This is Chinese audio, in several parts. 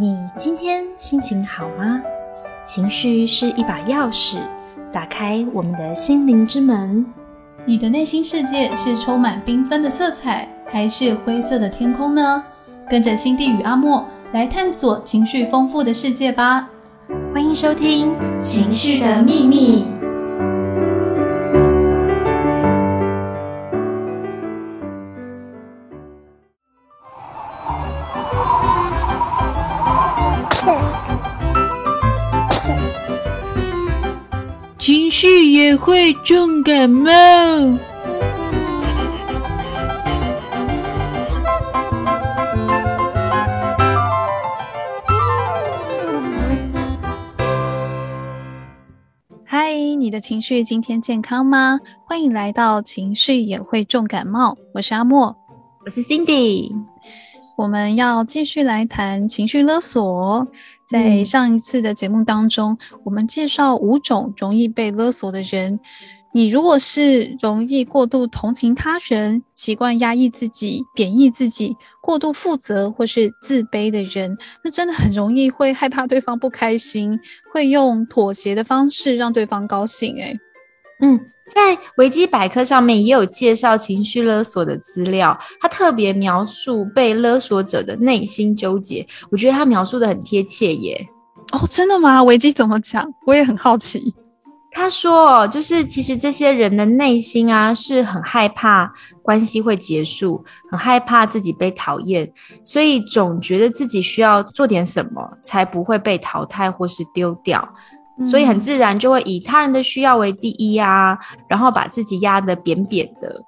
你今天心情好吗？情绪是一把钥匙，打开我们的心灵之门。你的内心世界是充满缤纷的色彩，还是灰色的天空呢？跟着心地与阿莫来探索情绪丰富的世界吧！欢迎收听《情绪的秘密》。会重感冒。嗨，你的情绪今天健康吗？欢迎来到情绪也会重感冒，我是阿莫，我是 Cindy，我们要继续来谈情绪勒索。在上一次的节目当中，我们介绍五种容易被勒索的人。你如果是容易过度同情他人、习惯压抑自己、贬义自己、过度负责或是自卑的人，那真的很容易会害怕对方不开心，会用妥协的方式让对方高兴。诶嗯。在维基百科上面也有介绍情绪勒索的资料，他特别描述被勒索者的内心纠结，我觉得他描述的很贴切耶。哦，真的吗？维基怎么讲？我也很好奇。他说，就是其实这些人的内心啊，是很害怕关系会结束，很害怕自己被讨厌，所以总觉得自己需要做点什么，才不会被淘汰或是丢掉。所以很自然就会以他人的需要为第一啊，然后把自己压得扁扁的。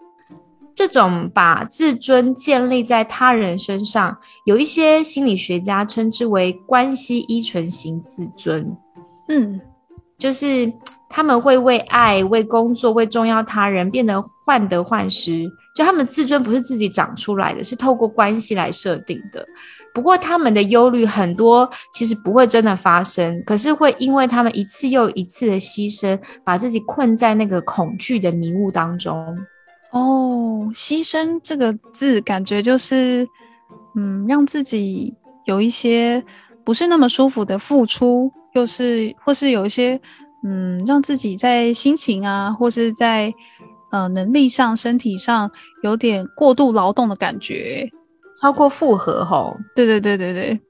这种把自尊建立在他人身上，有一些心理学家称之为关系依存型自尊。嗯，就是他们会为爱、为工作、为重要他人变得患得患失。就他们自尊不是自己长出来的，是透过关系来设定的。不过，他们的忧虑很多，其实不会真的发生，可是会因为他们一次又一次的牺牲，把自己困在那个恐惧的迷雾当中。哦，牺牲这个字，感觉就是，嗯，让自己有一些不是那么舒服的付出，又是或是有一些，嗯，让自己在心情啊，或是在呃能力上、身体上有点过度劳动的感觉。超过负荷吼，对对对对对，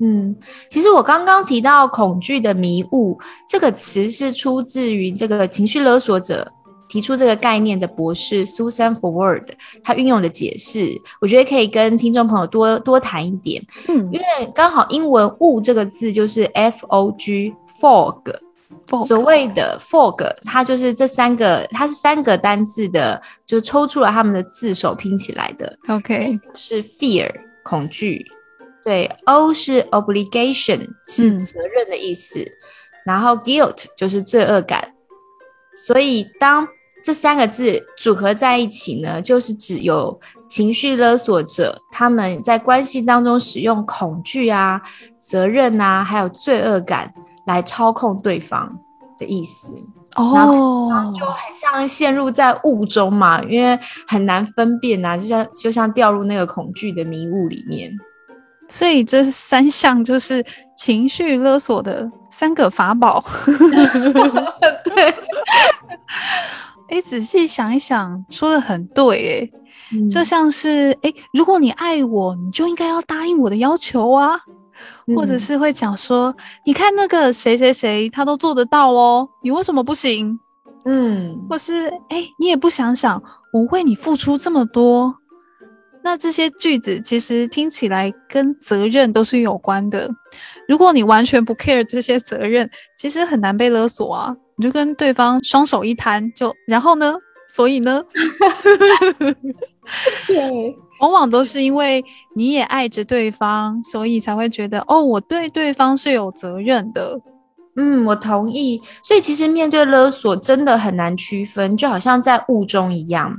嗯，其实我刚刚提到恐惧的迷雾这个词是出自于这个情绪勒索者提出这个概念的博士 Susan Forward，他运用的解释，我觉得可以跟听众朋友多多谈一点，嗯，因为刚好英文雾这个字就是 F O G fog。所谓的 fog，它就是这三个，它是三个单字的，就抽出了他们的字首拼起来的。OK，是 fear 恐惧，对，O 是 obligation 是责任的意思，然后 guilt 就是罪恶感。所以当这三个字组合在一起呢，就是指有情绪勒索者他们在关系当中使用恐惧啊、责任啊，还有罪恶感。来操控对方的意思哦，就很像陷入在雾中嘛，因为很难分辨啊，就像就像掉入那个恐惧的迷雾里面。所以这三项就是情绪勒索的三个法宝。对，哎，仔细想一想，说的很对，哎，就像是哎，如果你爱我，你就应该要答应我的要求啊。或者是会讲说，你看那个谁谁谁，他都做得到哦，你为什么不行？嗯，或是哎，你也不想想，我为你付出这么多，那这些句子其实听起来跟责任都是有关的。如果你完全不 care 这些责任，其实很难被勒索啊。你就跟对方双手一摊，就然后呢？所以呢？对。往往都是因为你也爱着对方，所以才会觉得哦，我对对方是有责任的。嗯，我同意。所以其实面对勒索真的很难区分，就好像在雾中一样。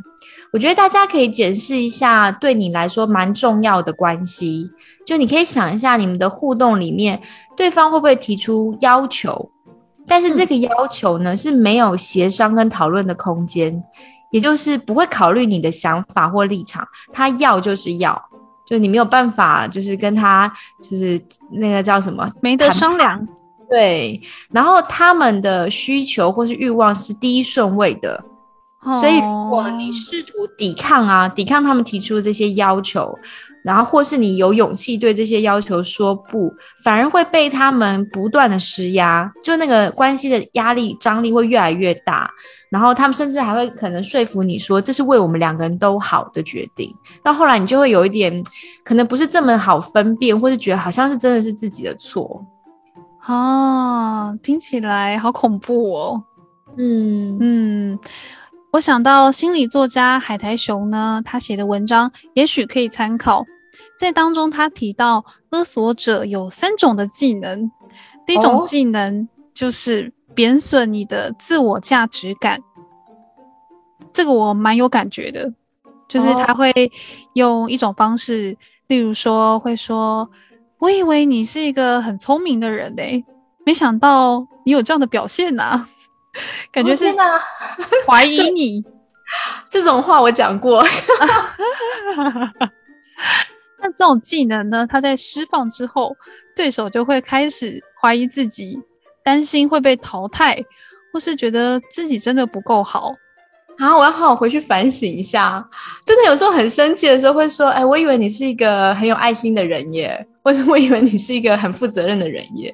我觉得大家可以检视一下对你来说蛮重要的关系，就你可以想一下你们的互动里面，对方会不会提出要求？但是这个要求呢是没有协商跟讨论的空间。也就是不会考虑你的想法或立场，他要就是要，就你没有办法，就是跟他就是那个叫什么没得商量。对，然后他们的需求或是欲望是第一顺位的，所以如果你试图抵抗啊，抵抗他们提出的这些要求，然后或是你有勇气对这些要求说不，反而会被他们不断的施压，就那个关系的压力张力会越来越大，然后他们甚至还会可能说服你说这是为我们两个人都好的决定，到后来你就会有一点可能不是这么好分辨，或是觉得好像是真的是自己的错。哦，听起来好恐怖哦。嗯嗯，我想到心理作家海苔熊呢，他写的文章也许可以参考。在当中，他提到勒索者有三种的技能。第一种技能就是贬损你的自我价值感。这个我蛮有感觉的，就是他会用一种方式，例如说会说。我以为你是一个很聪明的人嘞，没想到你有这样的表现呐，感觉是怀疑你。这种话我讲过。那这种技能呢？他在释放之后，对手就会开始怀疑自己，担心会被淘汰，或是觉得自己真的不够好。啊！我要好好回去反省一下。真的有时候很生气的时候，会说：“哎，我以为你是一个很有爱心的人耶，或是我以为你是一个很负责任的人耶。”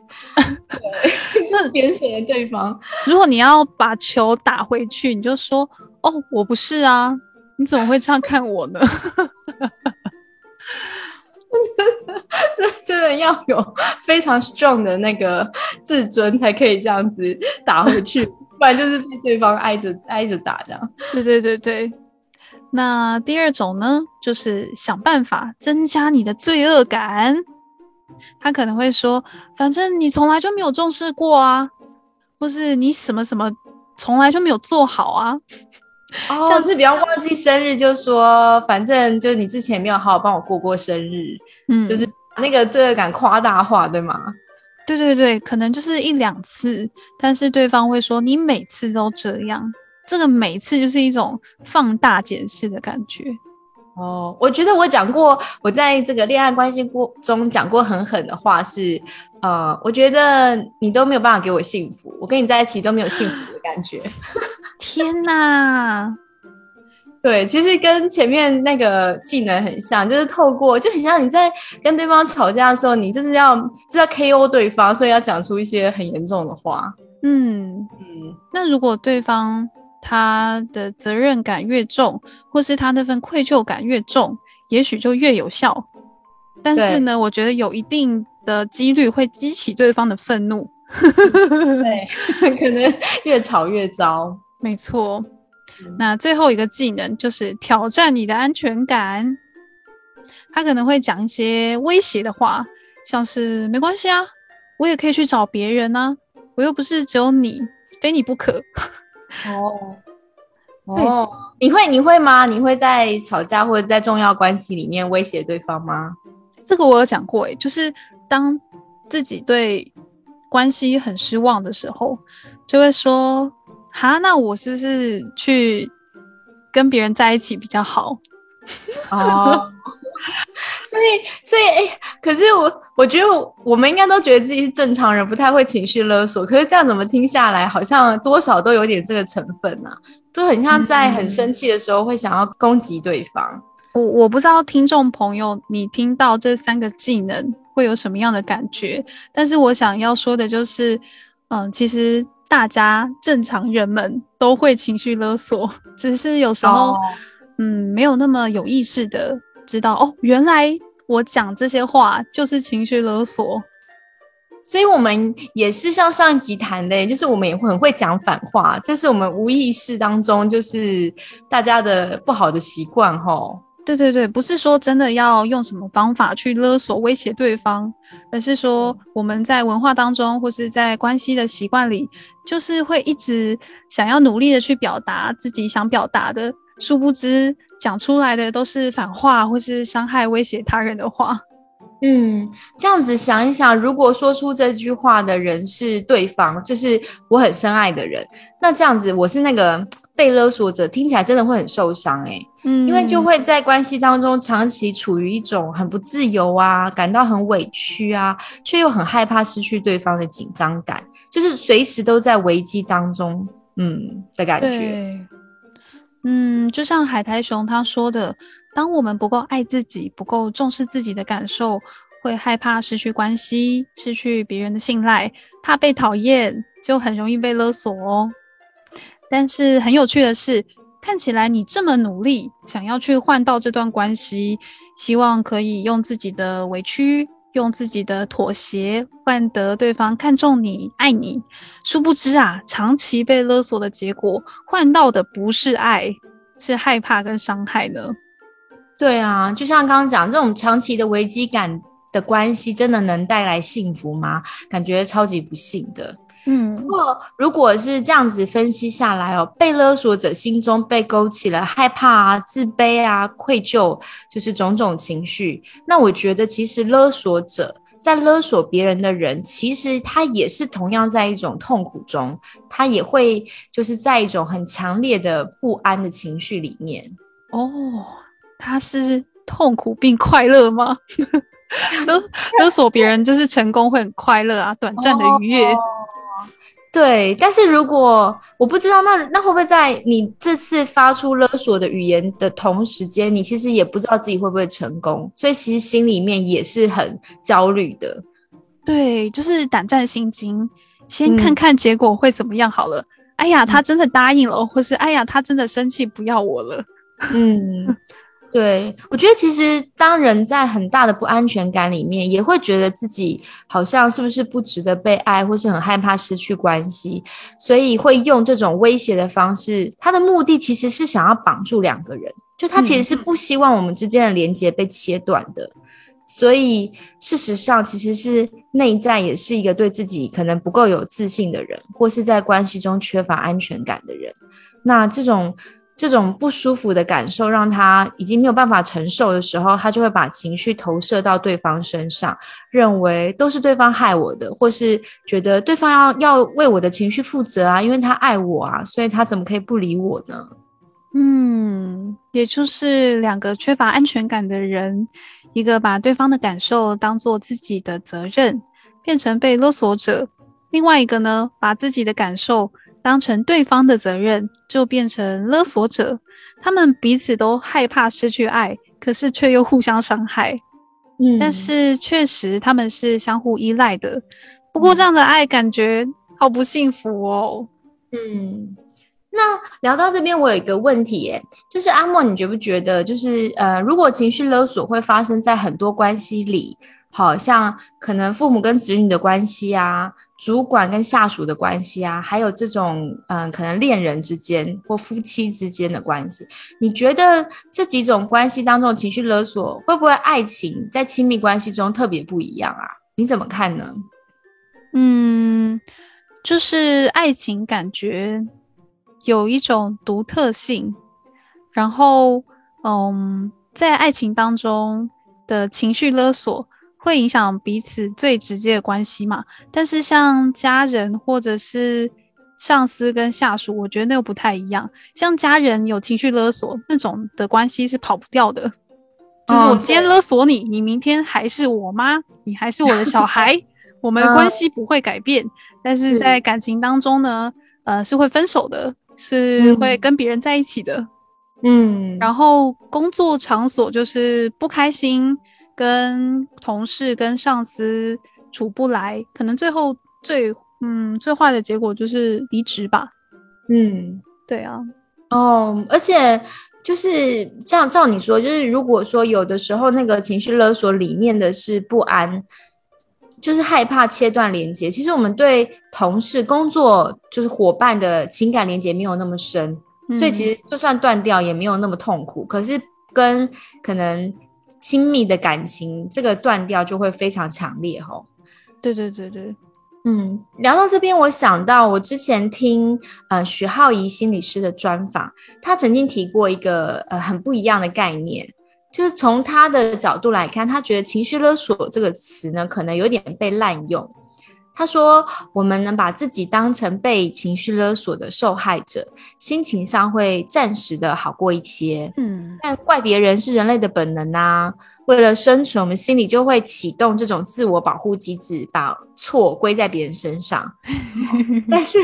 对，就是贬损了对方。如果你要把球打回去，你就说：“哦，我不是啊，你怎么会这样看我呢？” 这真的要有非常 strong 的那个自尊，才可以这样子打回去。不然就是被对方挨着挨着打这样。对对对对，那第二种呢，就是想办法增加你的罪恶感。他可能会说，反正你从来就没有重视过啊，或是你什么什么从来就没有做好啊。像是比较忘记生日，就说反正就是你之前没有好好帮我过过生日，嗯，就是那个罪恶感夸大化，对吗？对对对，可能就是一两次，但是对方会说你每次都这样，这个每次就是一种放大检视的感觉。哦，我觉得我讲过，我在这个恋爱关系过中讲过很狠的话是，呃，我觉得你都没有办法给我幸福，我跟你在一起都没有幸福的感觉。天哪！对，其实跟前面那个技能很像，就是透过就很像你在跟对方吵架的时候，你就是要就要 KO 对方，所以要讲出一些很严重的话。嗯嗯。那如果对方他的责任感越重，或是他那份愧疚感越重，也许就越有效。但是呢，我觉得有一定的几率会激起对方的愤怒。对，可能越吵越糟。没错。那最后一个技能就是挑战你的安全感。他可能会讲一些威胁的话，像是“没关系啊，我也可以去找别人啊，我又不是只有你，非你不可。”哦，哦，你会你会吗？你会在吵架或者在重要关系里面威胁对方吗？这个我有讲过，诶，就是当自己对关系很失望的时候，就会说。哈，那我是不是去跟别人在一起比较好？哦，所以，所以，哎，可是我，我觉得我们应该都觉得自己是正常人，不太会情绪勒索。可是这样怎么听下来，好像多少都有点这个成分呢？就很像在很生气的时候会想要攻击对方。我我不知道听众朋友，你听到这三个技能会有什么样的感觉？但是我想要说的就是，嗯，其实。大家正常人们都会情绪勒索，只是有时候，嗯，没有那么有意识的知道哦，原来我讲这些话就是情绪勒索。所以，我们也是像上一集谈的，就是我们也会很会讲反话，这是我们无意识当中就是大家的不好的习惯，吼。对对对，不是说真的要用什么方法去勒索威胁对方，而是说我们在文化当中或是在关系的习惯里，就是会一直想要努力的去表达自己想表达的，殊不知讲出来的都是反话或是伤害威胁他人的话。嗯，这样子想一想，如果说出这句话的人是对方，就是我很深爱的人，那这样子我是那个。被勒索者听起来真的会很受伤哎，嗯，因为就会在关系当中长期处于一种很不自由啊，感到很委屈啊，却又很害怕失去对方的紧张感，就是随时都在危机当中，嗯的感觉。嗯，就像海苔熊他说的，当我们不够爱自己，不够重视自己的感受，会害怕失去关系，失去别人的信赖，怕被讨厌，就很容易被勒索哦。但是很有趣的是，看起来你这么努力，想要去换到这段关系，希望可以用自己的委屈。用自己的妥协换得对方看重你、爱你，殊不知啊，长期被勒索的结果，换到的不是爱，是害怕跟伤害呢。对啊，就像刚刚讲，这种长期的危机感的关系，真的能带来幸福吗？感觉超级不幸的。嗯，不过如果是这样子分析下来哦，被勒索者心中被勾起了害怕啊、自卑啊、愧疚，就是种种情绪。那我觉得，其实勒索者在勒索别人的人，其实他也是同样在一种痛苦中，他也会就是在一种很强烈的不安的情绪里面。哦，他是痛苦并快乐吗？勒勒索别人就是成功会很快乐啊，短暂的愉悦。对，但是如果我不知道，那那会不会在你这次发出勒索的语言的同时间，你其实也不知道自己会不会成功，所以其实心里面也是很焦虑的。对，就是胆战心惊，先看看结果会怎么样好了。哎呀，他真的答应了，或是哎呀，他真的生气不要我了。嗯。对，我觉得其实当人在很大的不安全感里面，也会觉得自己好像是不是不值得被爱，或是很害怕失去关系，所以会用这种威胁的方式。他的目的其实是想要绑住两个人，就他其实是不希望我们之间的连接被切断的。所以事实上，其实是内在也是一个对自己可能不够有自信的人，或是在关系中缺乏安全感的人。那这种。这种不舒服的感受让他已经没有办法承受的时候，他就会把情绪投射到对方身上，认为都是对方害我的，或是觉得对方要要为我的情绪负责啊，因为他爱我啊，所以他怎么可以不理我呢？嗯，也就是两个缺乏安全感的人，一个把对方的感受当做自己的责任，变成被勒索者；另外一个呢，把自己的感受。当成对方的责任，就变成勒索者。他们彼此都害怕失去爱，可是却又互相伤害。嗯，但是确实他们是相互依赖的。不过这样的爱感觉好不幸福哦。嗯，那聊到这边，我有一个问题，耶，就是阿莫，你觉不觉得，就是呃，如果情绪勒索会发生在很多关系里？好像可能父母跟子女的关系啊，主管跟下属的关系啊，还有这种嗯，可能恋人之间或夫妻之间的关系，你觉得这几种关系当中的情绪勒索会不会爱情在亲密关系中特别不一样啊？你怎么看呢？嗯，就是爱情感觉有一种独特性，然后嗯，在爱情当中的情绪勒索。会影响彼此最直接的关系嘛？但是像家人或者是上司跟下属，我觉得那又不太一样。像家人有情绪勒索那种的关系是跑不掉的，就是我今天勒索你，你明天还是我妈，你还是我的小孩，我们的关系不会改变。但是在感情当中呢，呃，是会分手的，是会跟别人在一起的。嗯，然后工作场所就是不开心。跟同事、跟上司处不来，可能最后最嗯最坏的结果就是离职吧。嗯，对啊，哦，而且就是这样，照你说，就是如果说有的时候那个情绪勒索里面的是不安，就是害怕切断连接。其实我们对同事、工作就是伙伴的情感连接没有那么深，所以其实就算断掉也没有那么痛苦。可是跟可能。亲密的感情，这个断掉就会非常强烈，哦。对对对对，嗯，聊到这边，我想到我之前听呃徐浩怡心理师的专访，他曾经提过一个呃很不一样的概念，就是从他的角度来看，他觉得情绪勒索这个词呢，可能有点被滥用。他说，我们能把自己当成被情绪勒索的受害者，心情上会暂时的好过一些。嗯，但怪别人是人类的本能啊。为了生存，我们心里就会启动这种自我保护机制，把错归在别人身上。但是，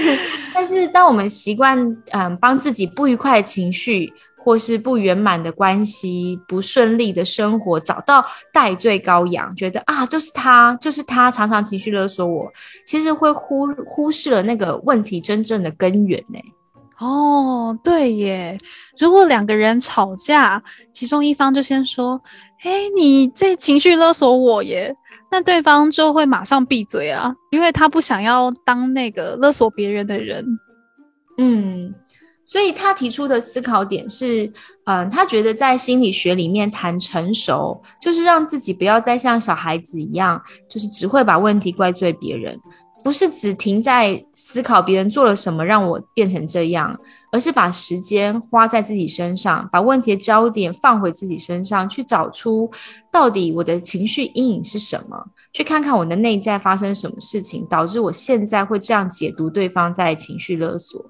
但是，当我们习惯嗯帮自己不愉快的情绪。或是不圆满的关系、不顺利的生活，找到代罪羔羊，觉得啊，就是他，就是他，常常情绪勒索我，其实会忽忽视了那个问题真正的根源呢。哦，对耶，如果两个人吵架，其中一方就先说：“哎，你这情绪勒索我耶”，那对方就会马上闭嘴啊，因为他不想要当那个勒索别人的人。嗯。所以他提出的思考点是，嗯，他觉得在心理学里面谈成熟，就是让自己不要再像小孩子一样，就是只会把问题怪罪别人，不是只停在思考别人做了什么让我变成这样，而是把时间花在自己身上，把问题的焦点放回自己身上，去找出到底我的情绪阴影是什么，去看看我的内在发生什么事情，导致我现在会这样解读对方在情绪勒索。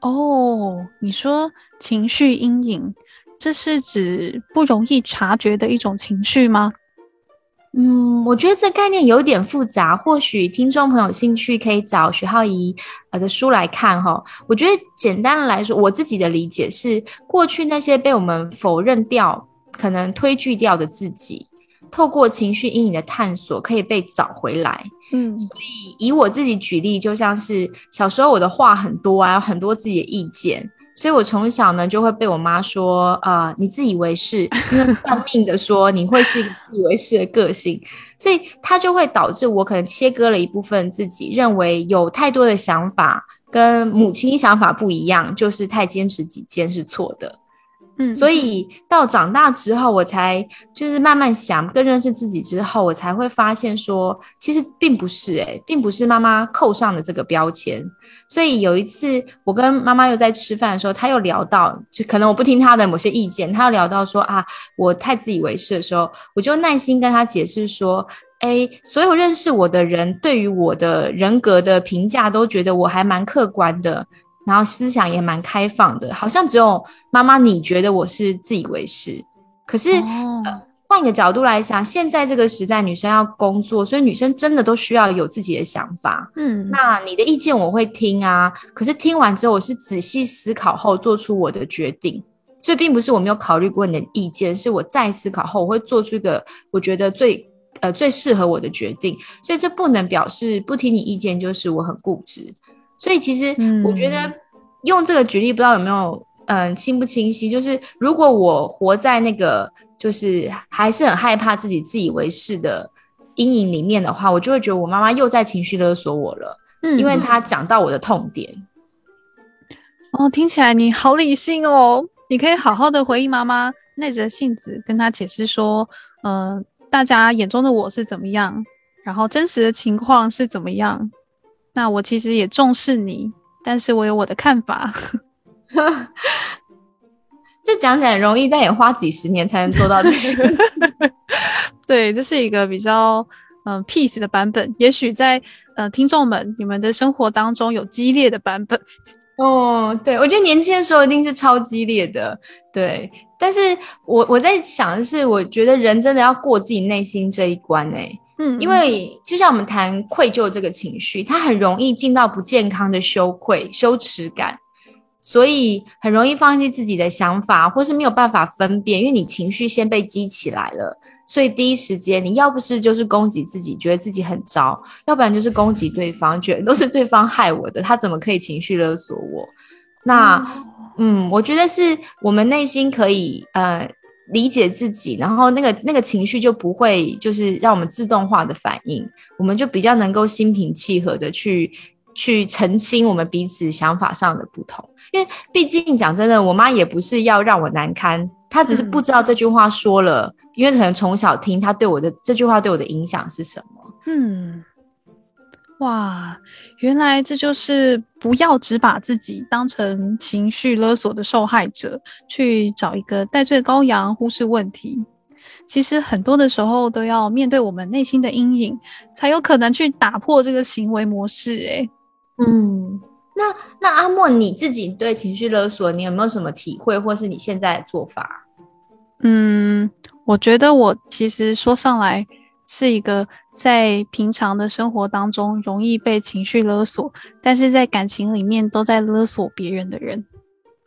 哦，你说情绪阴影，这是指不容易察觉的一种情绪吗？嗯，我觉得这概念有点复杂，或许听众朋友兴趣可以找徐浩怡呃的书来看哈。我觉得简单的来说，我自己的理解是，过去那些被我们否认掉、可能推拒掉的自己。透过情绪阴影的探索，可以被找回来。嗯，所以以我自己举例，就像是小时候我的话很多啊，有很多自己的意见，所以我从小呢就会被我妈说啊，你自以为是，要命的说你会是自以为是的个性，所以它就会导致我可能切割了一部分自己，认为有太多的想法跟母亲想法不一样，就是太坚持己见是错的。所以到长大之后，我才就是慢慢想，更认识自己之后，我才会发现说，其实并不是诶，并不是妈妈扣上的这个标签。所以有一次，我跟妈妈又在吃饭的时候，她又聊到，就可能我不听她的某些意见，她又聊到说啊，我太自以为是的时候，我就耐心跟她解释说，哎，所有认识我的人对于我的人格的评价都觉得我还蛮客观的。然后思想也蛮开放的，好像只有妈妈你觉得我是自以为是。可是呃换一个角度来想，现在这个时代，女生要工作，所以女生真的都需要有自己的想法。嗯，那你的意见我会听啊，可是听完之后，我是仔细思考后做出我的决定。所以并不是我没有考虑过你的意见，是我再思考后，我会做出一个我觉得最呃最适合我的决定。所以这不能表示不听你意见就是我很固执。所以其实我觉得用这个举例，不知道有没有嗯清不清晰？就是如果我活在那个就是还是很害怕自己自以为是的阴影里面的话，我就会觉得我妈妈又在情绪勒索我了，嗯因为她讲到我的痛点。哦，听起来你好理性哦，你可以好好的回应妈妈，耐着性子跟她解释说，嗯，大家眼中的我是怎么样，然后真实的情况是怎么样。那我其实也重视你，但是我有我的看法。这讲起来容易，但也花几十年才能做到这个。对，这是一个比较嗯 peace 的版本。也许在呃听众们你们的生活当中有激烈的版本。哦，对，我觉得年轻的时候一定是超激烈的。对，但是我我在想的是，我觉得人真的要过自己内心这一关哎。嗯，因为就像我们谈愧疚这个情绪，它很容易进到不健康的羞愧、羞耻感，所以很容易放弃自己的想法，或是没有办法分辨，因为你情绪先被激起来了，所以第一时间你要不是就是攻击自己，觉得自己很糟，要不然就是攻击对方，觉得都是对方害我的，他怎么可以情绪勒索我？那，嗯，我觉得是我们内心可以，呃。理解自己，然后那个那个情绪就不会就是让我们自动化的反应，我们就比较能够心平气和的去去澄清我们彼此想法上的不同。因为毕竟讲真的，我妈也不是要让我难堪，她只是不知道这句话说了，因为可能从小听她对我的这句话对我的影响是什么。嗯。哇，原来这就是不要只把自己当成情绪勒索的受害者，去找一个戴罪羔羊，忽视问题。其实很多的时候都要面对我们内心的阴影，才有可能去打破这个行为模式。哎，嗯，那那阿莫你自己对情绪勒索，你有没有什么体会，或是你现在的做法？嗯，我觉得我其实说上来是一个在平常的生活当中容易被情绪勒索，但是在感情里面都在勒索别人的人。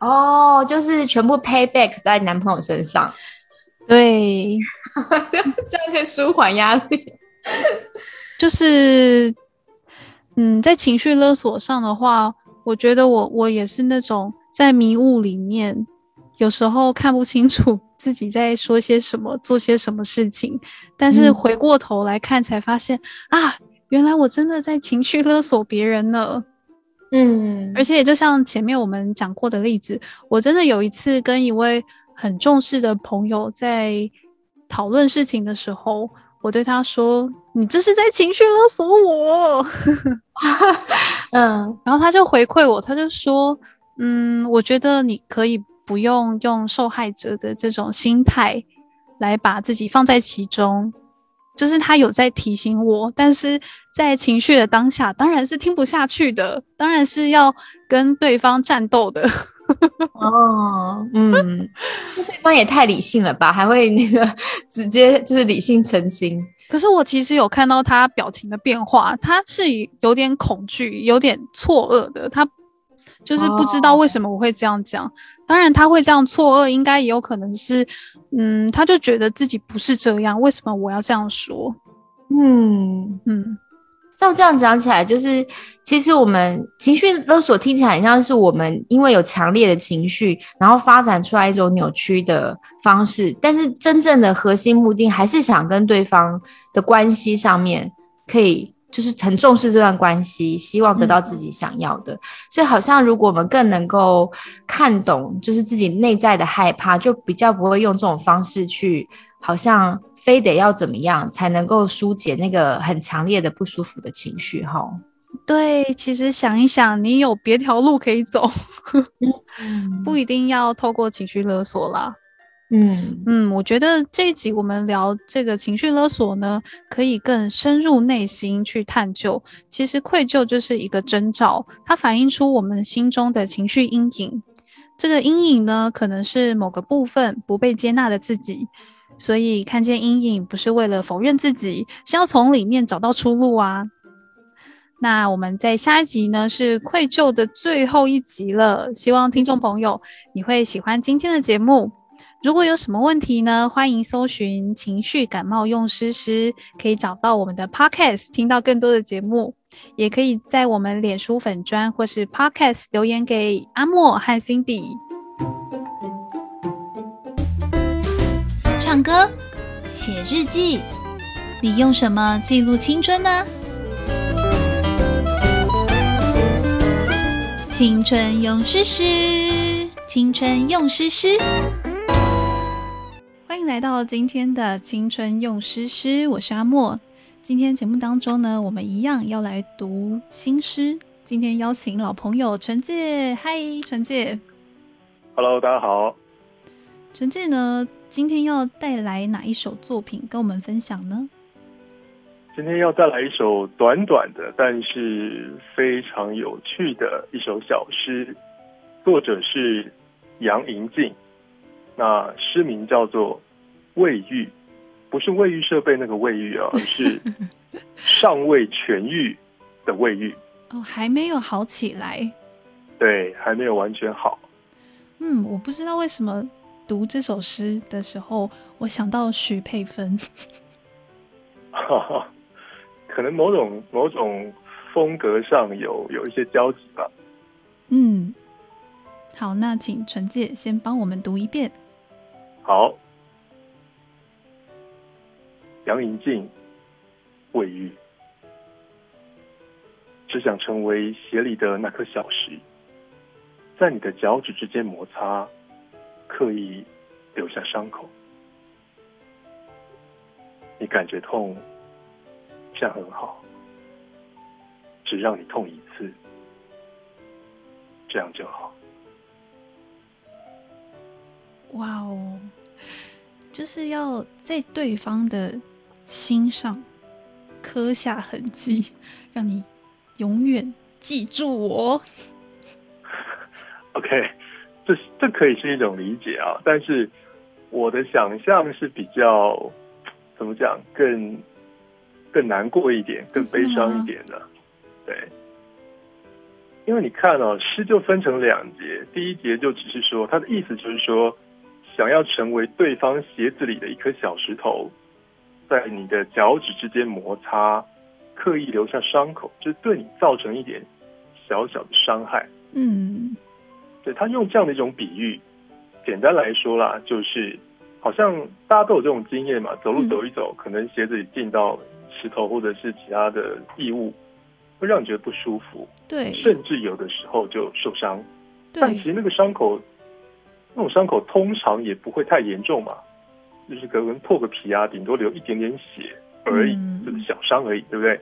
哦，就是全部 pay back 在男朋友身上。对，这样可以舒缓压力。就是，嗯，在情绪勒索上的话，我觉得我我也是那种在迷雾里面，有时候看不清楚 自己在说些什么，做些什么事情，但是回过头来看，才发现啊，原来我真的在情绪勒索别人呢。嗯，而且就像前面我们讲过的例子，我真的有一次跟一位。很重视的朋友在讨论事情的时候，我对他说：“你这是在情绪勒索我。”嗯，然后他就回馈我，他就说：“嗯，我觉得你可以不用用受害者的这种心态来把自己放在其中。”就是他有在提醒我，但是在情绪的当下，当然是听不下去的，当然是要跟对方战斗的。哦，嗯，那对方也太理性了吧？还会那个直接就是理性澄清。可是我其实有看到他表情的变化，他是有点恐惧、有点错愕的。他就是不知道为什么我会这样讲。当然他会这样错愕，应该也有可能是，嗯，他就觉得自己不是这样。为什么我要这样说？嗯嗯。照这样讲起来，就是其实我们情绪勒索听起来很像是我们因为有强烈的情绪，然后发展出来一种扭曲的方式。但是真正的核心目的还是想跟对方的关系上面，可以就是很重视这段关系，希望得到自己想要的。所以好像如果我们更能够看懂，就是自己内在的害怕，就比较不会用这种方式去好像。非得要怎么样才能够疏解那个很强烈的不舒服的情绪？哈，对，其实想一想，你有别条路可以走，不一定要透过情绪勒索啦。嗯嗯，我觉得这一集我们聊这个情绪勒索呢，可以更深入内心去探究。其实愧疚就是一个征兆，它反映出我们心中的情绪阴影。这个阴影呢，可能是某个部分不被接纳的自己。所以看见阴影不是为了否认自己，是要从里面找到出路啊。那我们在下一集呢是愧疚的最后一集了，希望听众朋友你会喜欢今天的节目。如果有什么问题呢，欢迎搜寻情绪感冒用诗诗，可以找到我们的 podcast，听到更多的节目，也可以在我们脸书粉砖或是 podcast 留言给阿莫和 Cindy。唱歌、写日记，你用什么记录青春呢？青春用诗诗，青春用诗诗。欢迎来到今天的青春用诗诗，我是阿莫。今天节目当中呢，我们一样要来读新诗。今天邀请老朋友陈介，嗨，陈介。Hello，大家好。陈介呢？今天要带来哪一首作品跟我们分享呢？今天要带来一首短短的，但是非常有趣的一首小诗，作者是杨银静。那诗名叫做《未愈》，不是卫浴设备那个卫浴啊，而是 尚未痊愈的未愈。哦，还没有好起来。对，还没有完全好。嗯，我不知道为什么。读这首诗的时候，我想到许佩芬，可能某种某种风格上有有一些交集吧。嗯，好，那请纯介先帮我们读一遍。好，杨银静，未愈，只想成为鞋里的那颗小石，在你的脚趾之间摩擦。刻意留下伤口，你感觉痛，这样很好。只让你痛一次，这样就好。哇哦，就是要在对方的心上刻下痕迹，让你永远记住我。OK，这这可以是一种理解啊，但是我的想象是比较怎么讲，更更难过一点，更悲伤一点的，对。因为你看哦，诗就分成两节，第一节就只是说，它的意思就是说，想要成为对方鞋子里的一颗小石头，在你的脚趾之间摩擦，刻意留下伤口，就是对你造成一点小小的伤害。嗯，对他用这样的一种比喻，简单来说啦，就是好像大家都有这种经验嘛，走路走一走，可能鞋子里进到石头或者是其他的异物。会让你觉得不舒服，对，甚至有的时候就受伤。但其实那个伤口，那种伤口通常也不会太严重嘛，就是可能破个皮啊，顶多流一点点血而已，就是小伤而已，对不对？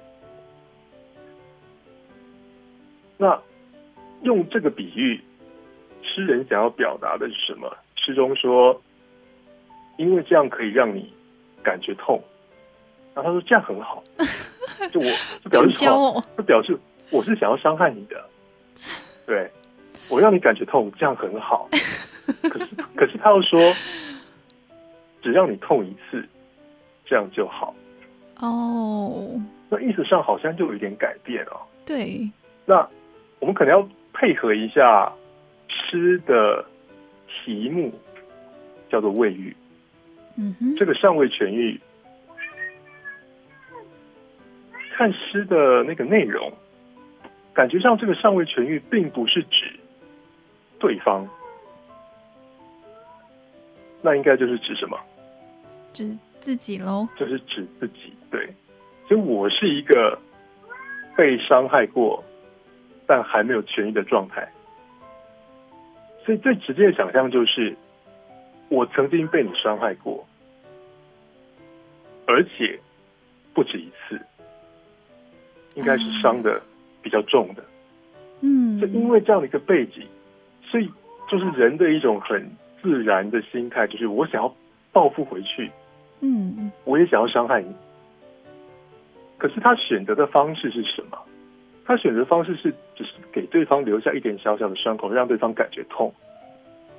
那用这个比喻，诗人想要表达的是什么？诗中说，因为这样可以让你感觉痛。然后他说这样很好。就我，就表示说，就表示我是想要伤害你的，对，我让你感觉痛，这样很好。可是，可是他又说，只让你痛一次，这样就好。哦，那意思上好像就有一点改变哦。对，那我们可能要配合一下诗的题目，叫做未愈。嗯哼，这个尚未痊愈。看诗的那个内容，感觉上这个尚未痊愈，并不是指对方，那应该就是指什么？指自己喽？就是指自己。对，所以我是一个被伤害过，但还没有痊愈的状态。所以最直接的想象就是，我曾经被你伤害过，而且不止一次。应该是伤的比较重的，嗯，就因为这样的一个背景，所以就是人的一种很自然的心态，就是我想要报复回去，嗯，我也想要伤害你。可是他选择的方式是什么？他选择方式是只是给对方留下一点小小的伤口，让对方感觉痛，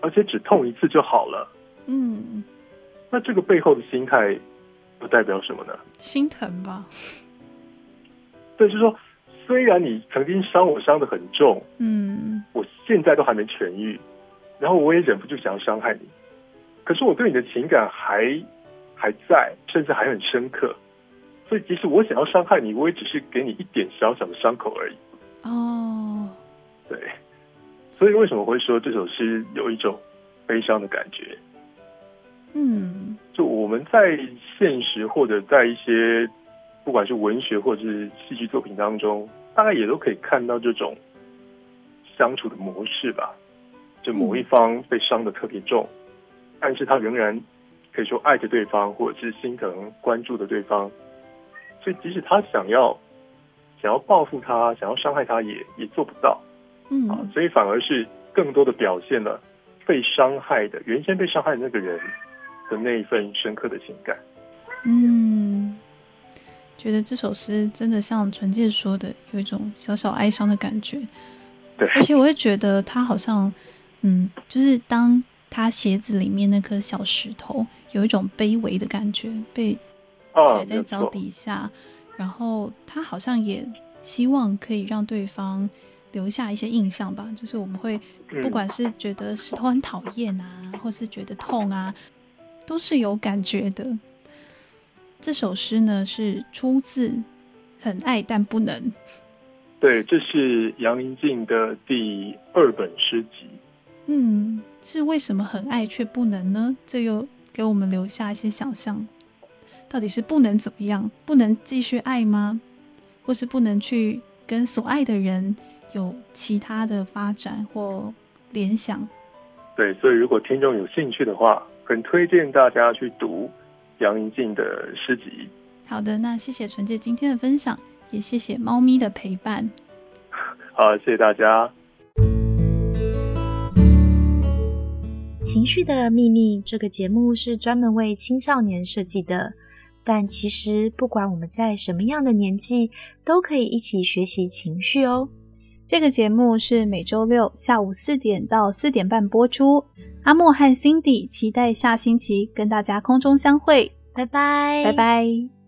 而且只痛一次就好了。嗯，那这个背后的心态不代表什么呢？心疼吧。对，就是说，虽然你曾经伤我伤的很重，嗯，我现在都还没痊愈，然后我也忍不住想要伤害你，可是我对你的情感还还在，甚至还很深刻，所以即使我想要伤害你，我也只是给你一点小小的伤口而已。哦，对，所以为什么会说这首诗有一种悲伤的感觉？嗯，就我们在现实或者在一些。不管是文学或者是戏剧作品当中，大概也都可以看到这种相处的模式吧。就某一方被伤的特别重，但是他仍然可以说爱着对方，或者是心疼、关注的对方。所以即使他想要想要报复他，想要伤害他，也也做不到。嗯，啊，所以反而是更多的表现了被伤害的原先被伤害的那个人的那一份深刻的情感。嗯。觉得这首诗真的像纯介说的，有一种小小哀伤的感觉。对，而且我会觉得他好像，嗯，就是当他鞋子里面那颗小石头，有一种卑微的感觉，被踩在脚底下，然后他好像也希望可以让对方留下一些印象吧。就是我们会，不管是觉得石头很讨厌啊，或是觉得痛啊，都是有感觉的。这首诗呢是出自《很爱但不能》。对，这是杨林静的第二本诗集。嗯，是为什么很爱却不能呢？这又给我们留下一些想象。到底是不能怎么样？不能继续爱吗？或是不能去跟所爱的人有其他的发展或联想？对，所以如果听众有兴趣的话，很推荐大家去读。杨银静的诗集。好的，那谢谢纯洁今天的分享，也谢谢猫咪的陪伴。好，谢谢大家。情绪的秘密这个节目是专门为青少年设计的，但其实不管我们在什么样的年纪，都可以一起学习情绪哦。这个节目是每周六下午四点到四点半播出。阿莫和 Cindy 期待下星期跟大家空中相会，拜拜，拜拜。